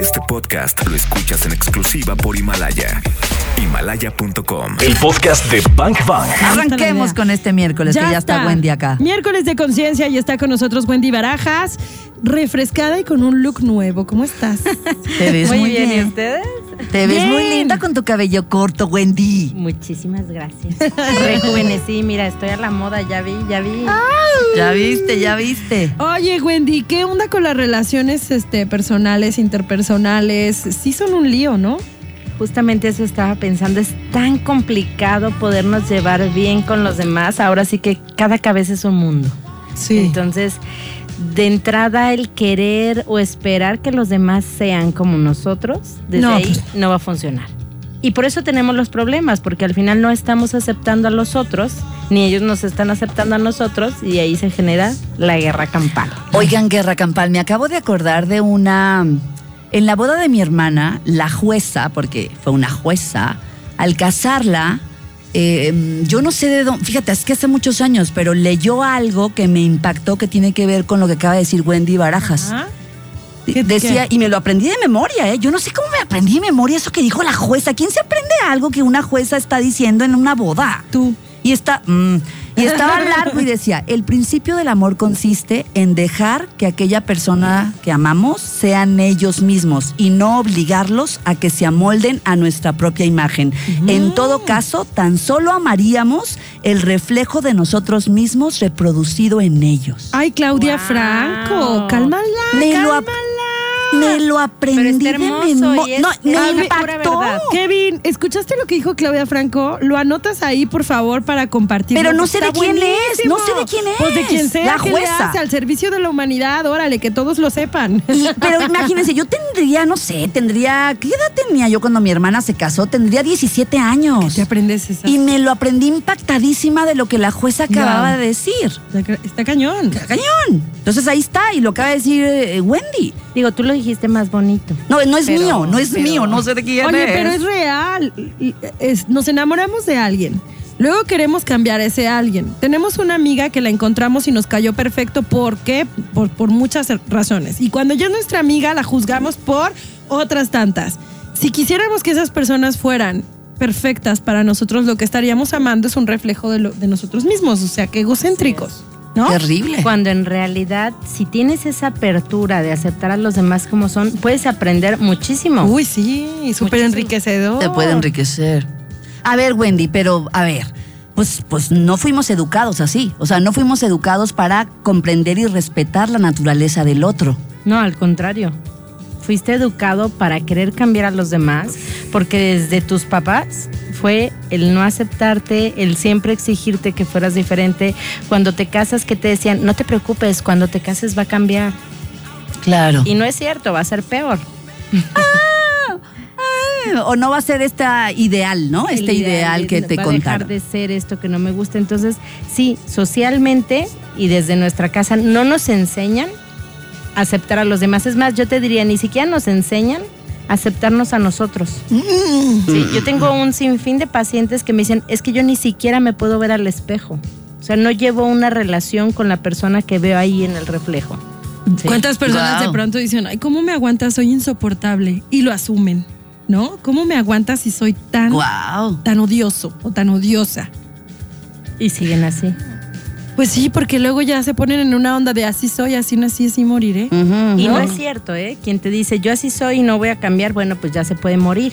Este podcast lo escuchas en exclusiva por Himalaya. Himalaya.com. El podcast de Bank Bank. Arranquemos con este miércoles, que ya está Wendy acá. Miércoles de conciencia y está con nosotros Wendy Barajas, refrescada y con un look nuevo. ¿Cómo estás? Te ves muy, Muy bien, bien. ¿y ustedes? Te ves muy linda con tu cabello corto, Wendy. Muchísimas gracias. Rejuvenecí, mira, estoy a la moda, ya vi, ya vi. Ya viste, ya viste. Oye, Wendy, ¿qué onda con las relaciones este, personales, interpersonales? Sí son un lío, ¿no? Justamente eso estaba pensando, es tan complicado podernos llevar bien con los demás, ahora sí que cada cabeza es un mundo. Sí. Entonces, de entrada el querer o esperar que los demás sean como nosotros, desde No, ahí no va a funcionar. Y por eso tenemos los problemas, porque al final no estamos aceptando a los otros, ni ellos nos están aceptando a nosotros, y ahí se genera la guerra campal. Oigan, Guerra Campal, me acabo de acordar de una... En la boda de mi hermana, la jueza, porque fue una jueza, al casarla, eh, yo no sé de dónde, fíjate, es que hace muchos años, pero leyó algo que me impactó que tiene que ver con lo que acaba de decir Wendy Barajas. Ajá. ¿Qué- Decía, qué? y me lo aprendí de memoria, ¿eh? Yo no sé cómo me aprendí de memoria eso que dijo la jueza. ¿Quién se aprende algo que una jueza está diciendo en una boda? Tú. Y está, mm, y estaba largo y decía, el principio del amor consiste en dejar que aquella persona que amamos sean ellos mismos y no obligarlos a que se amolden a nuestra propia imagen. En todo caso, tan solo amaríamos el reflejo de nosotros mismos reproducido en ellos. Ay, Claudia Wow. Franco, cálmala, Me cálmala. Me lo aprendí está de memoria. es- No, es me impactó. verdad. Kevin, ¿escuchaste lo que dijo Claudia Franco? Lo anotas ahí, por favor, para compartirlo. Pero no sé de quién es, no sé de quién Pues de es. quien sea La que le jueza. hace al servicio de la humanidad, órale, que todos lo sepan. Y- pero imagínense, yo tendría, no sé, tendría. ¿Qué edad tenía yo cuando mi hermana se casó? Tendría 17 años. ¿Te aprendes esa? Y me lo aprendí impactadísima de lo que la jueza acababa Wow. de decir. Está, ca- está cañón. Cañón. Entonces ahí está, y lo acaba de decir eh, Wendy. Digo, tú lo dijiste más bonito. No, no es Pero- mío, no es pero- mío, no sé de quién Oye, es. pero es real. Es- nos enamoramos de alguien. Luego queremos cambiar a ese alguien. Tenemos una amiga que la encontramos y nos cayó perfecto. ¿Por qué? Por, por muchas razones. Y cuando ya es nuestra amiga, la juzgamos por otras tantas. Si quisiéramos que esas personas fueran perfectas para nosotros, lo que estaríamos amando es un reflejo de, lo- de nosotros mismos. O sea, que egocéntricos. ¿No? Terrible. Cuando en realidad, si tienes esa apertura de aceptar a los demás como son, puedes aprender muchísimo. Uy, sí, súper enriquecedor. Te puede enriquecer. A ver, Wendy, pero a ver, pues, pues no fuimos educados así. O sea, no fuimos educados para comprender y respetar la naturaleza del otro. No, al contrario. Fuiste educado para querer cambiar a los demás, porque desde tus papás fue el no aceptarte, el siempre exigirte que fueras diferente. Cuando te casas, que te decían, no te preocupes, cuando te cases va a cambiar. Claro. Y no es cierto, va a ser peor. O no va a ser esta ideal, ¿no? El Este ideal, que te va a dejar contaron. de ser esto que no me gusta. Entonces, sí, socialmente y desde nuestra casa no nos enseñan aceptar a los demás. Es más, yo te diría, ni siquiera nos enseñan a aceptarnos a nosotros. Sí, yo tengo un sinfín de pacientes que me dicen, es que yo ni siquiera me puedo ver al espejo. O sea, no llevo una relación con la persona que veo ahí en el reflejo. Sí. ¿Cuántas personas Wow. de pronto dicen, ay, ¿cómo me aguantas? Soy insoportable? Y lo asumen, ¿no? ¿Cómo me aguantas si soy tan, Wow. tan odioso o tan odiosa? Y siguen así. Pues sí, porque luego ya se ponen en una onda de así soy, así nací, así moriré. Y no es cierto, ¿eh? Quien te dice yo así soy y no voy a cambiar, bueno, pues ya se puede morir,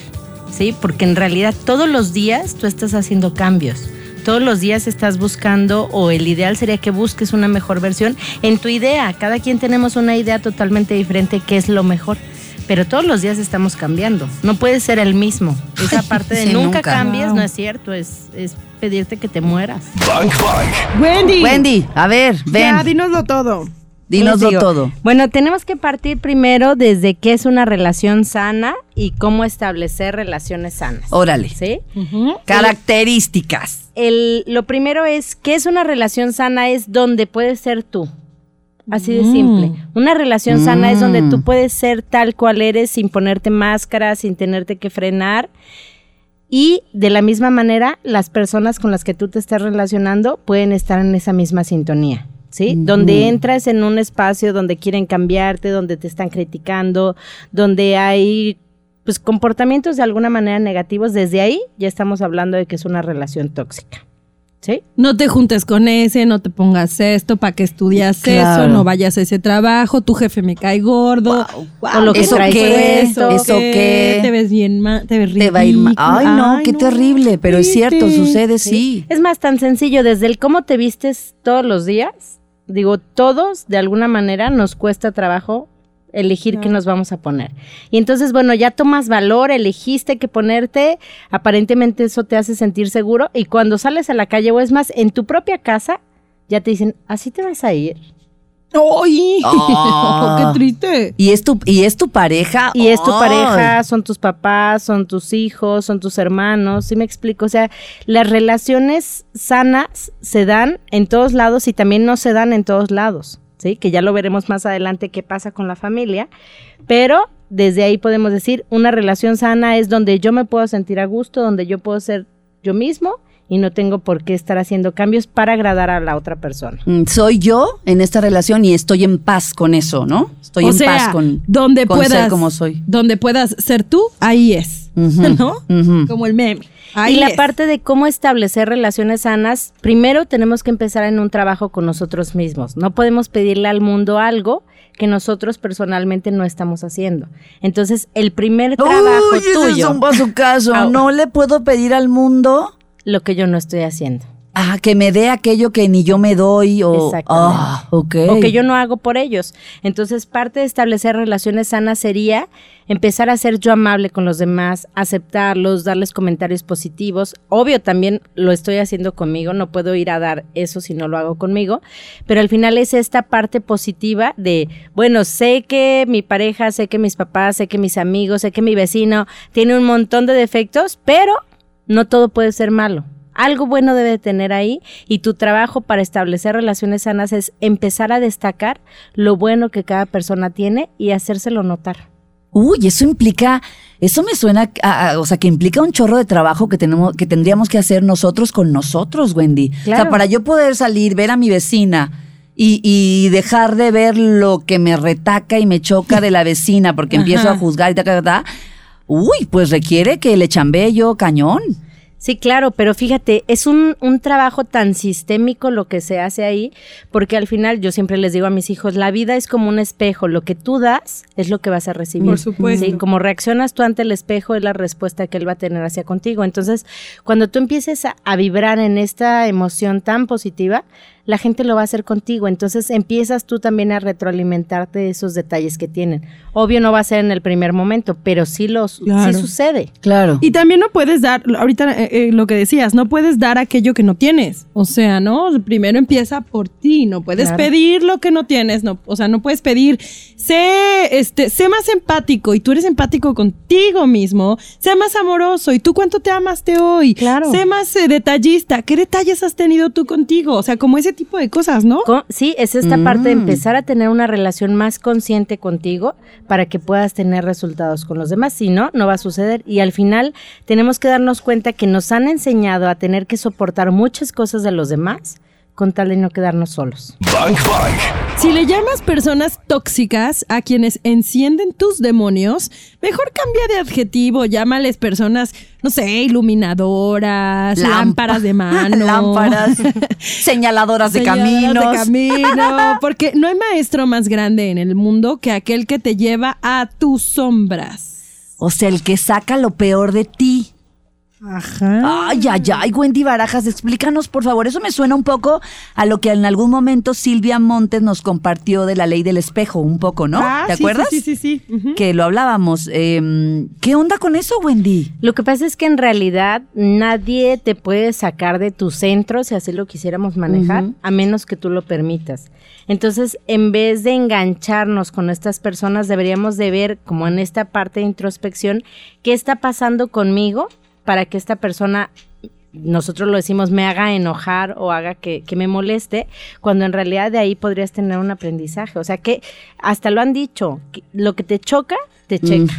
¿sí? Porque en realidad todos los días tú estás haciendo cambios. Todos los días estás buscando, o el ideal sería que busques una mejor versión en tu idea. Cada quien tenemos una idea totalmente diferente que es lo mejor. Pero todos los días estamos cambiando. No puedes ser el mismo. Esa parte de sí, nunca, nunca. cambies no es cierto. Es, es pedirte que te mueras. Bank Bank. Wendy, Wendy, a ver, ven, ya dínoslo todo. dínoslo todo. Bueno, tenemos que partir primero desde qué es una relación sana y cómo establecer relaciones sanas. Órale. ¿Sí? Características. El, lo primero es, ¿qué es una relación sana? Es donde puedes ser tú. Así de simple. Una relación sana es donde tú Mm. puedes ser tal cual eres sin ponerte máscara, sin tenerte que frenar. Y de la misma manera, las personas con las que tú te estás relacionando pueden estar en esa misma sintonía. ¿sí? Donde entras en un espacio donde quieren cambiarte, donde te están criticando, donde hay pues comportamientos de alguna manera negativos, desde ahí ya estamos hablando de que es una relación tóxica. ¿Sí? No te juntes con ese, no te pongas esto, para que estudias Claro. eso, no vayas a ese trabajo, tu jefe me cae gordo. O lo que ¿Eso qué? puesto. ¿Eso qué? Te ves bien mal, te ves Te va a ir mal. ridículo. Ay, no, qué no, terrible, pero es cierto, sucede sí. Es más tan sencillo, desde el cómo te vistes todos los días. Digo, todos de alguna manera nos cuesta trabajo elegir qué nos vamos a poner. Y entonces, bueno, ya tomas valor, elegiste qué ponerte, aparentemente eso te hace sentir seguro y cuando sales a la calle o es más, en tu propia casa, ya te dicen, así te vas a ir. ¡Ay! Ah. ¡Qué triste! Y es tu, y es tu pareja. Y es tu pareja, son tus papás, son tus hijos, son tus hermanos, ¿sí me explico? O sea, las relaciones sanas se dan en todos lados y también no se dan en todos lados, ¿sí? Que ya lo veremos más adelante qué pasa con la familia, pero desde ahí podemos decir, una relación sana es donde yo me puedo sentir a gusto, donde yo puedo ser yo mismo y no tengo por qué estar haciendo cambios para agradar a la otra persona. Mm, Soy yo en esta relación y estoy en paz con eso, ¿no? Estoy o en sea, paz con, donde con puedas, ser como soy. Donde puedas ser tú, ahí es. ¿No? Como el meme. Ahí y la es. parte de cómo establecer relaciones sanas, primero tenemos que empezar en un trabajo con nosotros mismos. No podemos pedirle al mundo algo que nosotros personalmente no estamos haciendo. Entonces, el primer trabajo Uy, ese tuyo, es un caso. No le puedo pedir al mundo lo que yo no estoy haciendo. Ah, que me dé aquello que ni yo me doy o ah, o que yo no hago por ellos. Entonces, parte de establecer relaciones sanas sería empezar a ser yo amable con los demás, aceptarlos, darles comentarios positivos. Obvio, también lo estoy haciendo conmigo, no puedo ir a dar eso si no lo hago conmigo, pero al final es esta parte positiva de, bueno, sé que mi pareja, sé que mis papás, sé que mis amigos, sé que mi vecino tiene un montón de defectos, pero no todo puede ser malo. Algo bueno debe tener ahí y tu trabajo para establecer relaciones sanas es empezar a destacar lo bueno que cada persona tiene y hacérselo notar. Uy, eso implica, eso me suena, a- a- o sea, que implica un chorro de trabajo que tenemos, que tendríamos que hacer nosotros con nosotros, Wendy. O sea, Claro. para yo poder salir, ver a mi vecina y, y dejar de ver lo que me retaca y me choca de la vecina porque empiezo a juzgar y ta, ta, ta, ta, uy, pues requiere que le chambee yo cañón. Sí, claro, pero fíjate, es un, un trabajo tan sistémico lo que se hace ahí, porque al final yo siempre les digo a mis hijos, la vida es como un espejo, lo que tú das es lo que vas a recibir. Por supuesto. Sí, como reaccionas tú ante el espejo es la respuesta que él va a tener hacia contigo. Entonces, cuando tú empieces a, a vibrar en esta emoción tan positiva, la gente lo va a hacer contigo. Entonces empiezas tú también a retroalimentarte de esos detalles que tienen. Obvio no va a ser en el primer momento, pero sí, los, Claro. sí sucede. Claro. Y también no puedes dar, ahorita eh, eh, lo que decías, no puedes dar aquello que no tienes. O sea, ¿no? Primero empieza por ti, no puedes Claro. pedir lo que no tienes, no, o sea, no puedes pedir, sé, este, sé más empático y tú eres empático contigo mismo, sé más amoroso y tú cuánto te amaste hoy, Claro. sé más eh, detallista, ¿qué detalles has tenido tú contigo? O sea, como ese tipo de cosas, ¿no? Sí, es esta parte de Mm. empezar a tener una relación más consciente contigo para que puedas tener resultados con los demás. Si no, no va a suceder. Y al final tenemos que darnos cuenta que nos han enseñado a tener que soportar muchas cosas de los demás con tal de no quedarnos solos. Bang Bang. Si le llamas personas tóxicas a quienes encienden tus demonios, mejor cambia de adjetivo, llámales personas, no sé, iluminadoras, Lámpa- lámparas de mano. Lámparas, señaladoras de señaladoras caminos. de camino, porque no hay maestro más grande en el mundo que aquel que te lleva a tus sombras. O sea, el que saca lo peor de ti. Ajá. Ay, ay, ay, Wendy Barajas, explícanos, por favor. Eso me suena un poco a lo que en algún momento Silvia Montes nos compartió de la ley del espejo, un poco, ¿no? Ah, ¿Te sí, acuerdas? Sí, sí, sí. sí. Que lo hablábamos. Em, ¿Qué onda con eso, Wendy? Lo que pasa es que en realidad nadie te puede sacar de tu centro, si así lo quisiéramos manejar, a menos que tú lo permitas. Entonces, en vez de engancharnos con estas personas, deberíamos de ver, como en esta parte de introspección, qué está pasando conmigo para que esta persona, nosotros lo decimos, me haga enojar o haga que, que me moleste, cuando en realidad de ahí podrías tener un aprendizaje. O sea que hasta lo han dicho, lo que te choca te checa.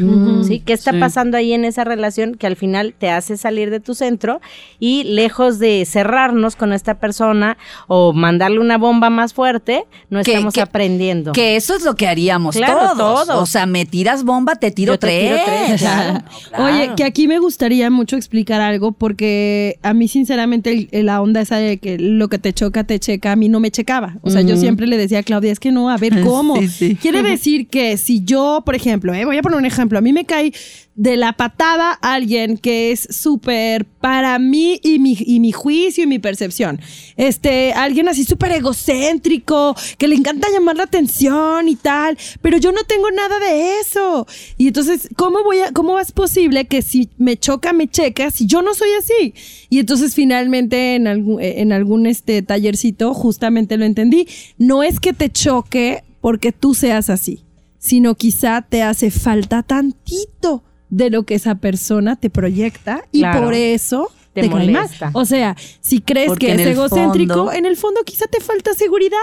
¿Sí? ¿Qué está sí. pasando ahí en esa relación que al final te hace salir de tu centro y lejos de cerrarnos con esta persona o mandarle una bomba más fuerte, no Que- estamos que- aprendiendo. Que eso es lo que haríamos Claro, todos. todos. O sea, me tiras bomba, te tiro Yo te tres. tiro tres, claro. Oye, que aquí me gustaría mucho explicar algo porque a mí sinceramente el- el- la onda esa de que lo que te choca te checa, a mí no me checaba. O sea, yo siempre le decía a Claudia, es que no, a ver cómo. Sí, sí. Quiere decir que si yo, por ejemplo, eh, voy a poner un ejemplo, a mí me cae de la patada alguien que es súper para mí y mi, y mi juicio y mi percepción. Este, alguien así súper egocéntrico, que le encanta llamar la atención y tal, pero yo no tengo nada de eso. Y entonces, ¿cómo voy a, cómo es posible que si me choca, me checa, si yo no soy así? Y entonces finalmente en algún, en algún este tallercito justamente lo entendí. No es que te choque porque tú seas así, sino quizá te hace falta tantito de lo que esa persona te proyecta y Claro. por eso Te te, cae molesta. O sea, si crees Porque que es egocéntrico, fondo- en el fondo quizá te falta seguridad.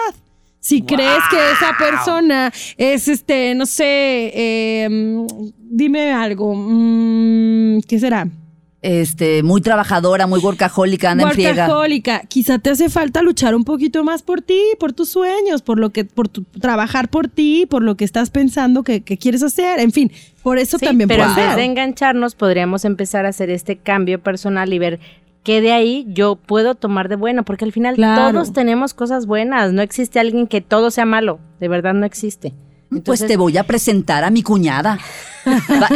Si crees que esa persona es este, no sé, eh, dime algo, mm, ¿qué será? Este, muy trabajadora, muy workahólica, anda en. Workahólica. Quizá te hace falta luchar un poquito más por ti, por tus sueños, por lo que, por tu- trabajar por ti, por lo que estás pensando que, que quieres hacer. En fin, por eso Sí, también pero puede en vez de engancharnos, podríamos empezar a hacer este cambio personal y ver qué de ahí yo puedo tomar de bueno, porque al final Claro. todos tenemos cosas buenas, no existe alguien que todo sea malo, de verdad no existe. Pues te voy a presentar a mi cuñada.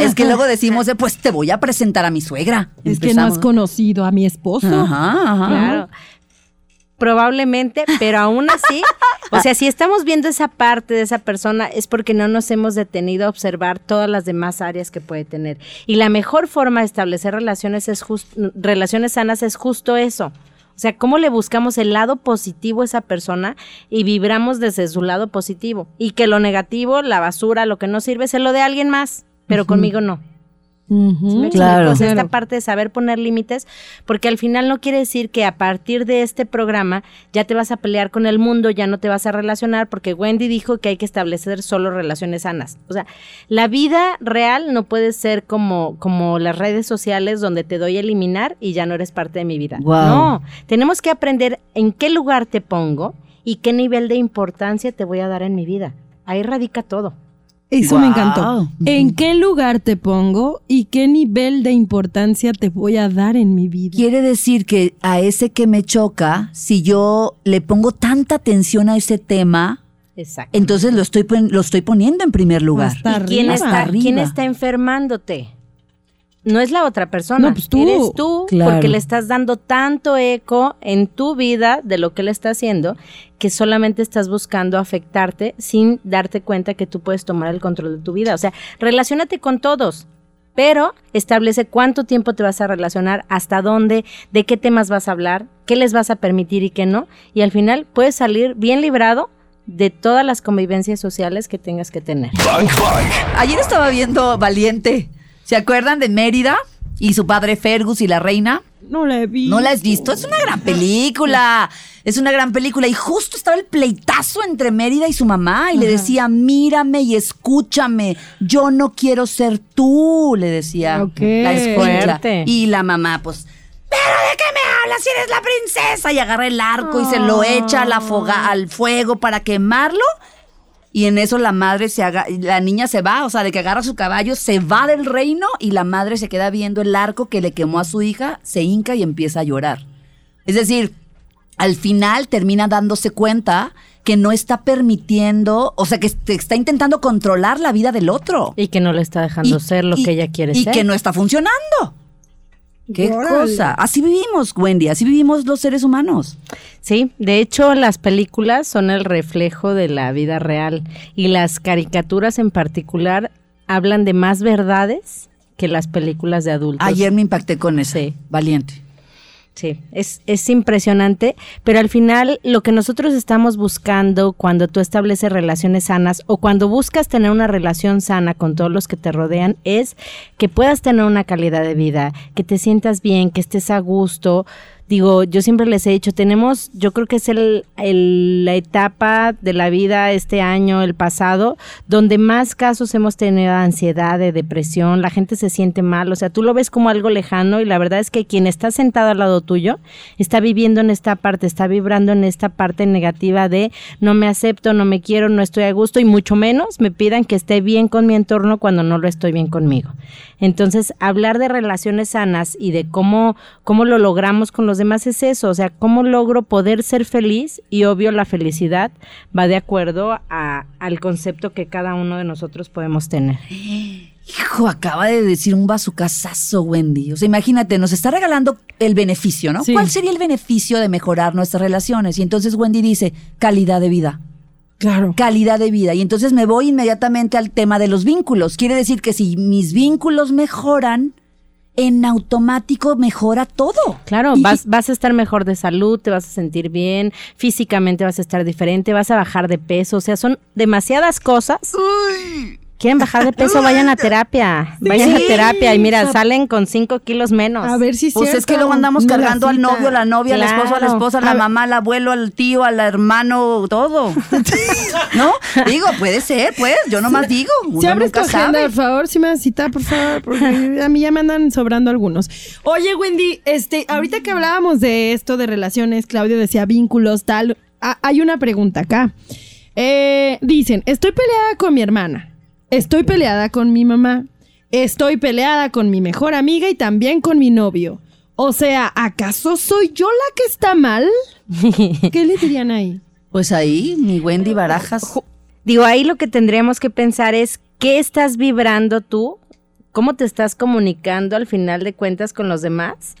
Es que luego decimos, pues te voy a presentar a mi suegra. Es que no has conocido a mi esposo. Ajá, ajá. Claro. Probablemente, pero aún así, o sea, si estamos viendo esa parte de esa persona es porque no nos hemos detenido a observar todas las demás áreas que puede tener. Y la mejor forma de establecer relaciones es jus- relaciones sanas es justo eso. O sea, cómo le buscamos el lado positivo a esa persona y vibramos desde su lado positivo. Y que lo negativo, la basura, lo que no sirve, se lo de alguien más, pero conmigo no. Claro. Esta parte de saber poner límites, porque al final no quiere decir que a partir de este programa ya te vas a pelear con el mundo, ya no te vas a relacionar, porque Wendy dijo que hay que establecer solo relaciones sanas. O sea, la vida real no puede ser como, como las redes sociales donde te doy a eliminar y ya no eres parte de mi vida. No, tenemos que aprender en qué lugar te pongo y qué nivel de importancia te voy a dar en mi vida. Ahí radica todo. Eso me encantó. ¿En qué lugar te pongo y qué nivel de importancia te voy a dar en mi vida? Quiere decir que a ese que me choca, si yo le pongo tanta atención a ese tema, Exacto. entonces lo estoy, lo estoy poniendo en primer lugar. Hasta ¿Y quién está, quién está enfermándote? No es la otra persona. No, pues tú. Eres tú Claro. porque le estás dando tanto eco en tu vida de lo que él está haciendo que solamente estás buscando afectarte sin darte cuenta que tú puedes tomar el control de tu vida. O sea, relacionate con todos, pero establece cuánto tiempo te vas a relacionar, hasta dónde, de qué temas vas a hablar, qué les vas a permitir y qué no. Y al final puedes salir bien librado de todas las convivencias sociales que tengas que tener. Bang Bang. Ayer estaba viendo Valiente. ¿Se acuerdan de Mérida y su padre Fergus y la reina? No la he visto. ¿No la has visto? Es una gran película. Es una gran película. Y justo estaba el pleitazo entre Mérida y su mamá. Y le decía, mírame y escúchame. Yo no quiero ser tú, le decía Ok. la escuela. Y la mamá, pues, ¿pero de qué me hablas si eres la princesa? Y agarra el arco y se lo echa a la foga, al fuego para quemarlo. Y en eso la madre se haga, la niña se va, o sea, de que agarra su caballo, se va del reino y la madre se queda viendo el arco que le quemó a su hija, se hinca y empieza a llorar. Es decir, al final termina dándose cuenta que no está permitiendo, o sea, que est- está intentando controlar la vida del otro. Y que no le está dejando Y- ser lo y- que ella quiere y ser. que no está funcionando. ¿Qué Órale. cosa? Así vivimos, Wendy, así vivimos los seres humanos. Sí, de hecho las películas son el reflejo de la vida real y las caricaturas en particular hablan de más verdades que las películas de adultos. Ayer me impacté con eso. Sí. Valiente. Sí, es, es impresionante, pero al final lo que nosotros estamos buscando cuando tú estableces relaciones sanas o cuando buscas tener una relación sana con todos los que te rodean es que puedas tener una calidad de vida, que te sientas bien, que estés a gusto, digo, yo siempre les he dicho, tenemos, yo creo que es el, la etapa de la vida este año, el pasado, donde más casos hemos tenido de ansiedad, de depresión, la gente se siente mal, o sea, tú lo ves como algo lejano y la verdad es que quien está sentado al lado tuyo está viviendo en esta parte, está vibrando en esta parte negativa de no me acepto, no me quiero, no estoy a gusto y mucho menos me pidan que esté bien con mi entorno cuando no lo estoy bien conmigo. Entonces, hablar de relaciones sanas y de cómo, cómo lo logramos con los demás es eso, o sea, cómo logro poder ser feliz y obvio la felicidad va de acuerdo a- al concepto que cada uno de nosotros podemos tener. Hijo, acaba de decir un bazucazazo, Wendy. O sea, imagínate, nos está regalando el beneficio, ¿no? Sí. ¿Cuál sería el beneficio de mejorar nuestras relaciones? Y entonces Wendy dice, calidad de vida. Claro. Calidad de vida. Y entonces me voy inmediatamente al tema de los vínculos. Quiere decir que si mis vínculos mejoran, en automático mejora todo. Claro, Y- vas, vas a estar mejor de salud, te vas a sentir bien, físicamente vas a estar diferente, vas a bajar de peso, o sea, son demasiadas cosas. Quieren bajar de peso, vayan a terapia, vayan a terapia y mira, salen con 5 kilos menos. A ver si Pues es que luego andamos cargando al novio, a la novia, al esposo, a la Claro. esposa, a la A mamá, al abuelo, al tío, al hermano, todo. ¿No? Digo, puede ser, pues. Yo nomás digo. Uno Si abres tu agenda, sabe. por favor, si me das cita, por favor, porque a mí ya me andan sobrando algunos. Oye, Wendy, este, ahorita que hablábamos de esto de relaciones, Claudio decía vínculos, tal, ha- hay una pregunta acá. Eh, dicen, estoy peleada con mi hermana, estoy peleada con mi mamá, estoy peleada con mi mejor amiga y también con mi novio. O sea, ¿acaso soy yo la que está mal? ¿Qué le dirían ahí? Pues ahí, mi Wendy Barajas. Digo, ahí lo que tendríamos que pensar es qué estás vibrando tú, cómo te estás comunicando al final de cuentas con los demás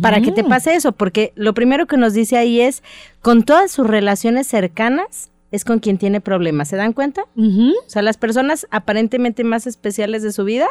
para que te pase eso, porque lo primero que nos dice ahí es, con todas sus relaciones cercanas, es con quien tiene problemas. ¿Se dan cuenta? O sea, las personas aparentemente más especiales de su vida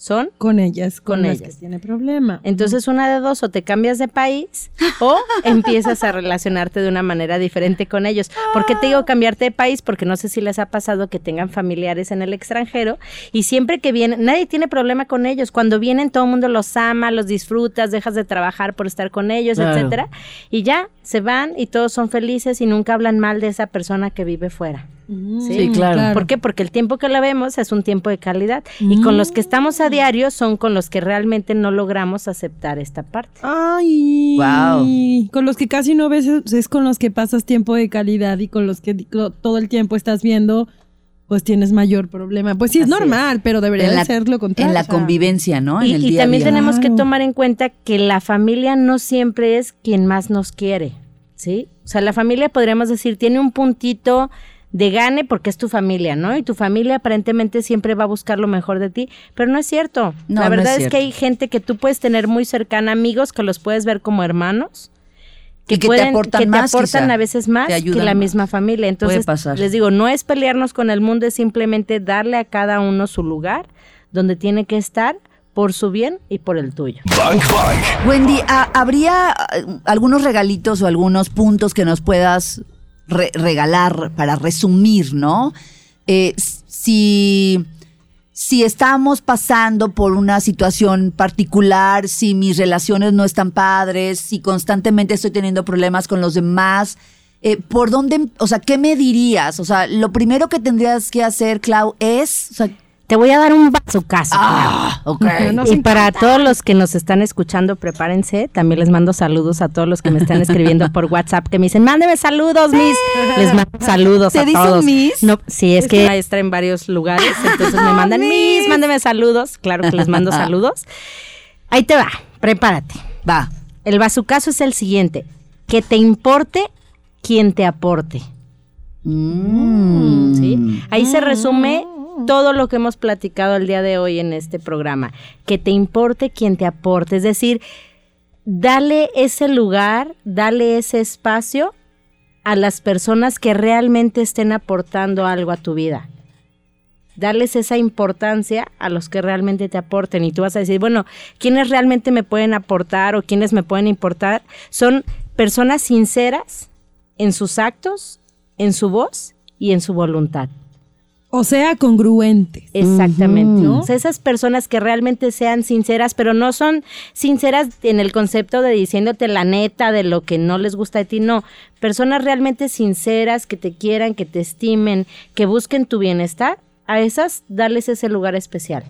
son Con ellas, con, Con las ellas. que tiene problema. Entonces, una de dos, o te cambias de país o empiezas a relacionarte de una manera diferente con ellos. ¿Por qué te digo cambiarte de país? Porque no sé si les ha pasado que tengan familiares en el extranjero y siempre que vienen, nadie tiene problema con ellos. Cuando vienen, todo el mundo los ama, los disfrutas, dejas de trabajar por estar con ellos, Claro. etcétera. Y ya se van y todos son felices y nunca hablan mal de esa persona que vive fuera. Sí, claro. ¿Por qué? Porque el tiempo que la vemos es un tiempo de calidad y con los que estamos a diario son con los que realmente no logramos aceptar esta parte. Ay. Guau. Con los que casi no ves es- es con los que pasas tiempo de calidad y con los que todo el tiempo estás viendo, pues tienes mayor problema. Pues sí, es Así normal, pero debería En de la- ser lo contrario. En la convivencia, ¿no? En y el y día también día. tenemos que tomar en cuenta que la familia no siempre es quien más nos quiere, ¿sí? O sea, la familia podríamos decir tiene un puntito de gane porque es tu familia, ¿no? Y tu familia aparentemente siempre va a buscar lo mejor de ti, pero no es cierto. No, la no es verdad es, que hay gente que tú puedes tener muy cercana, amigos que los puedes ver como hermanos. Y que te aportan que te más, aportan quizá. a veces más que la más. misma familia. Entonces, pasar. les digo, no es pelearnos con el mundo, es simplemente darle a cada uno su lugar donde tiene que estar por su bien y por el tuyo. Bang Bang. Wendy, ¿ha- ¿habría eh, algunos regalitos o algunos puntos que nos puedas re- regalar para resumir, ¿no? Eh, si, si estamos pasando por una situación particular, si mis relaciones no están padres, si constantemente estoy teniendo problemas con los demás, eh, ¿por dónde, o sea, qué me dirías? O sea, lo primero que tendrías que hacer, Clau, es, Te voy a dar un bazucazo. ah, ok. y para todos los que nos están escuchando, prepárense. También les mando saludos a todos los que me están escribiendo por WhatsApp que me dicen, mándeme saludos, Miss. Les mando saludos ¿Te a dicen todos. Miss? No, sí, es que maestra en varios lugares, entonces me mandan Miss, mándeme saludos. Claro que les mando saludos. Ahí te va, prepárate. Va. El bazucazo es el siguiente, que te importe quien te aporte. Mm. ¿sí? Ahí se resume todo lo que hemos platicado el día de hoy en este programa. Que te importe quien te aporte. Es decir, dale ese lugar, dale ese espacio a las personas que realmente estén aportando algo a tu vida. Darles esa importancia a los que realmente te aporten. Y tú vas a decir, bueno, ¿quiénes realmente me pueden aportar o quiénes me pueden importar? Son personas sinceras en sus actos, en su voz y en su voluntad. O sea, congruentes. Exactamente. O sea, esas personas que realmente sean sinceras, pero no son sinceras en el concepto de diciéndote la neta de lo que no les gusta de ti, no. Personas realmente sinceras, que te quieran, que te estimen, que busquen tu bienestar, a esas darles ese lugar especial.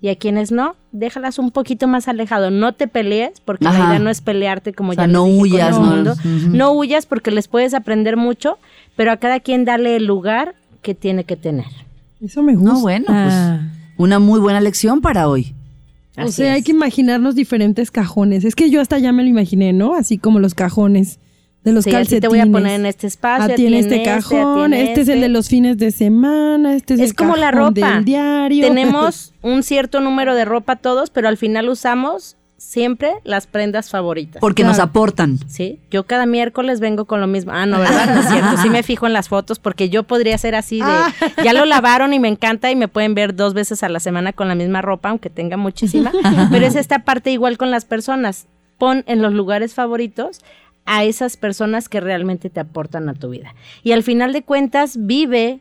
Y a quienes no, déjalas un poquito más alejado. No te pelees, porque Ajá. la idea no es pelearte como O sea, ya no dije, huyas, ¿no? mundo. No huyas porque les puedes aprender mucho, pero a cada quien darle el lugar que tiene que tener. Eso me gusta. No, bueno, pues una muy buena lección para hoy. O sea, hay que imaginarnos diferentes cajones. Es que yo hasta ya me lo imaginé, ¿no? Así como los cajones de los Sí, calcetines. te voy a poner en este espacio. A a ti en ti este ti cajón, este es el de los fines de semana, este es, Es el como la cajón ropa. del diario. Tenemos un cierto número de ropa todos, pero al final usamos siempre las prendas favoritas. Porque nos aportan. Sí, yo cada miércoles vengo con lo mismo. Ah, no, ¿verdad? No es cierto. Sí me fijo en las fotos porque yo podría ser así de, Ah. ya lo lavaron y me encanta y me pueden ver dos veces a la semana con la misma ropa, aunque tenga muchísima. Pero es esta parte igual con las personas. Pon en los lugares favoritos a esas personas que realmente te aportan a tu vida. Y al final de cuentas, vive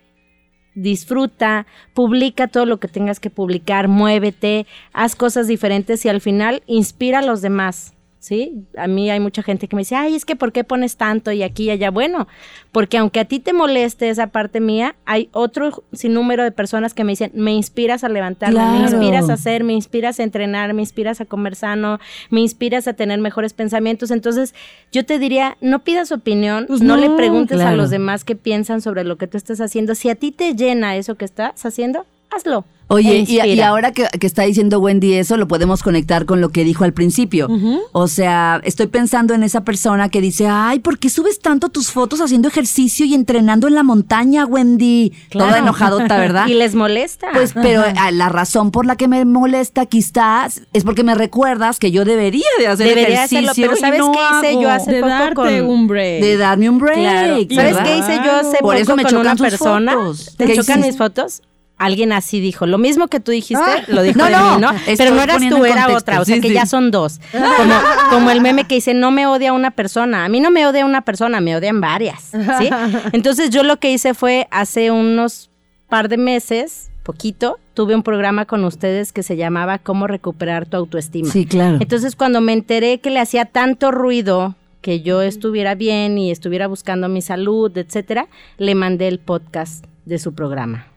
disfruta, publica todo lo que tengas que publicar, muévete, haz cosas diferentes y al final inspira a los demás. ¿Sí? A mí hay mucha gente que me dice, ay, es que ¿por qué pones tanto y aquí y allá? Bueno, porque aunque a ti te moleste esa parte mía, hay otro sinnúmero de personas que me dicen, me inspiras a levantarme, me inspiras a hacer, me inspiras a entrenar, me inspiras a comer sano, me inspiras a tener mejores pensamientos. Entonces, yo te diría, no pidas opinión, Pues no, no, le preguntes a los demás qué piensan sobre lo que tú estás haciendo. Si a ti te llena eso que estás haciendo, hazlo. Oye, y, ahora que, que está diciendo Wendy eso, lo podemos conectar con lo que dijo al principio. O sea, estoy pensando en esa persona que dice, ay, ¿por qué subes tanto tus fotos haciendo ejercicio y entrenando en la montaña, Wendy? Toda Claro. enojadota, ¿verdad? Y les molesta. Pues, pero ah, la razón por la que me molesta quizás es porque me recuerdas que yo debería de hacer Debería ejercicio hacerlo, pero ¿sabes no qué hice yo hace de poco darte con- un break. De darme un break. Claro. ¿Sabes ¿verdad? qué hice yo hace Por poco eso me con chocan una tus persona? fotos. ¿Te ¿Qué chocan hiciste? mis fotos? Alguien así dijo, lo mismo que tú dijiste, lo dijo No, de no, mí, ¿no? Pero no eras tú, era otra, o sea sí, que sí. ya son dos. Como, como el meme que dice, no me odia una persona. A mí no me odia una persona, me odian varias, ¿sí? Entonces yo lo que hice fue hace unos par de meses, poquito, tuve un programa con ustedes que se llamaba Cómo recuperar tu autoestima. Sí, claro. Entonces, cuando me enteré que le hacía tanto ruido que yo estuviera bien y estuviera buscando mi salud, etcétera, le mandé el podcast de su programa.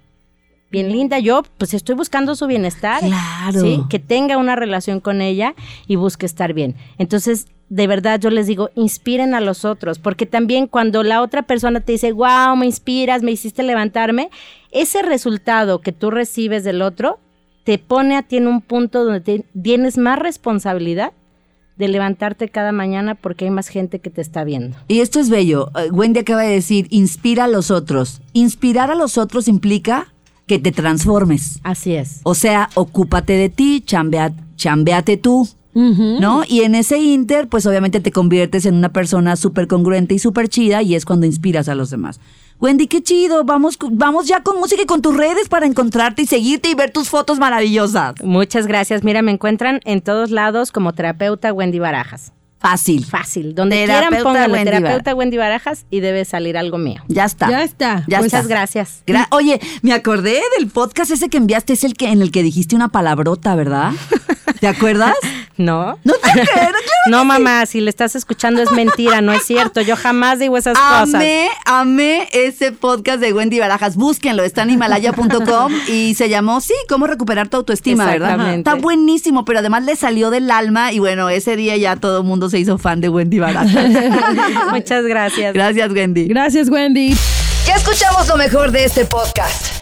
Bien linda, yo pues estoy buscando su bienestar. Claro. ¿sí? Que tenga una relación con ella y busque estar bien. Entonces, de verdad yo les digo, inspiren a los otros, porque también cuando la otra persona te dice, wow, me inspiras, me hiciste levantarme, ese resultado que tú recibes del otro te pone a ti en un punto donde te- tienes más responsabilidad de levantarte cada mañana porque hay más gente que te está viendo. Y esto es bello. Eh, Wendy acaba de decir, inspira a los otros. Inspirar a los otros implica que te transformes. Así es. O sea, ocúpate de ti, chambea, chambeate tú, ¿no? Y en ese inter, pues obviamente te conviertes en una persona súper congruente y súper chida y es cuando inspiras a los demás. Wendy, qué chido. Vamos, vamos ya con música y con tus redes para encontrarte y seguirte y ver tus fotos maravillosas. Muchas gracias. Mira, me encuentran en todos lados como terapeuta Wendy Barajas. Fácil. Fácil. Donde Terapeuta quieran pónganle Wendy terapeuta Wendy Barajas y debe salir algo mío. Ya está. Ya está. Ya está. Muchas gracias. Gra- Oye, me acordé del podcast ese que enviaste, es el que en el que dijiste una palabrota, ¿verdad? ¿Te acuerdas? ¿No? No te creo, claro No, mamá, si le estás escuchando es mentira, no es cierto. Yo jamás digo esas cosas. Amé, amé ese podcast de Wendy Barajas. Búsquenlo, está en himalaya.com y se llamó, sí, cómo recuperar tu autoestima, ¿verdad? Está buenísimo, pero además le salió del alma y bueno, ese día ya todo el mundo se hizo fan de Wendy Barajas. Muchas gracias. Gracias, Wendy. Gracias, Wendy. Ya escuchamos lo mejor de este podcast.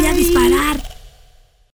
voy a disparar.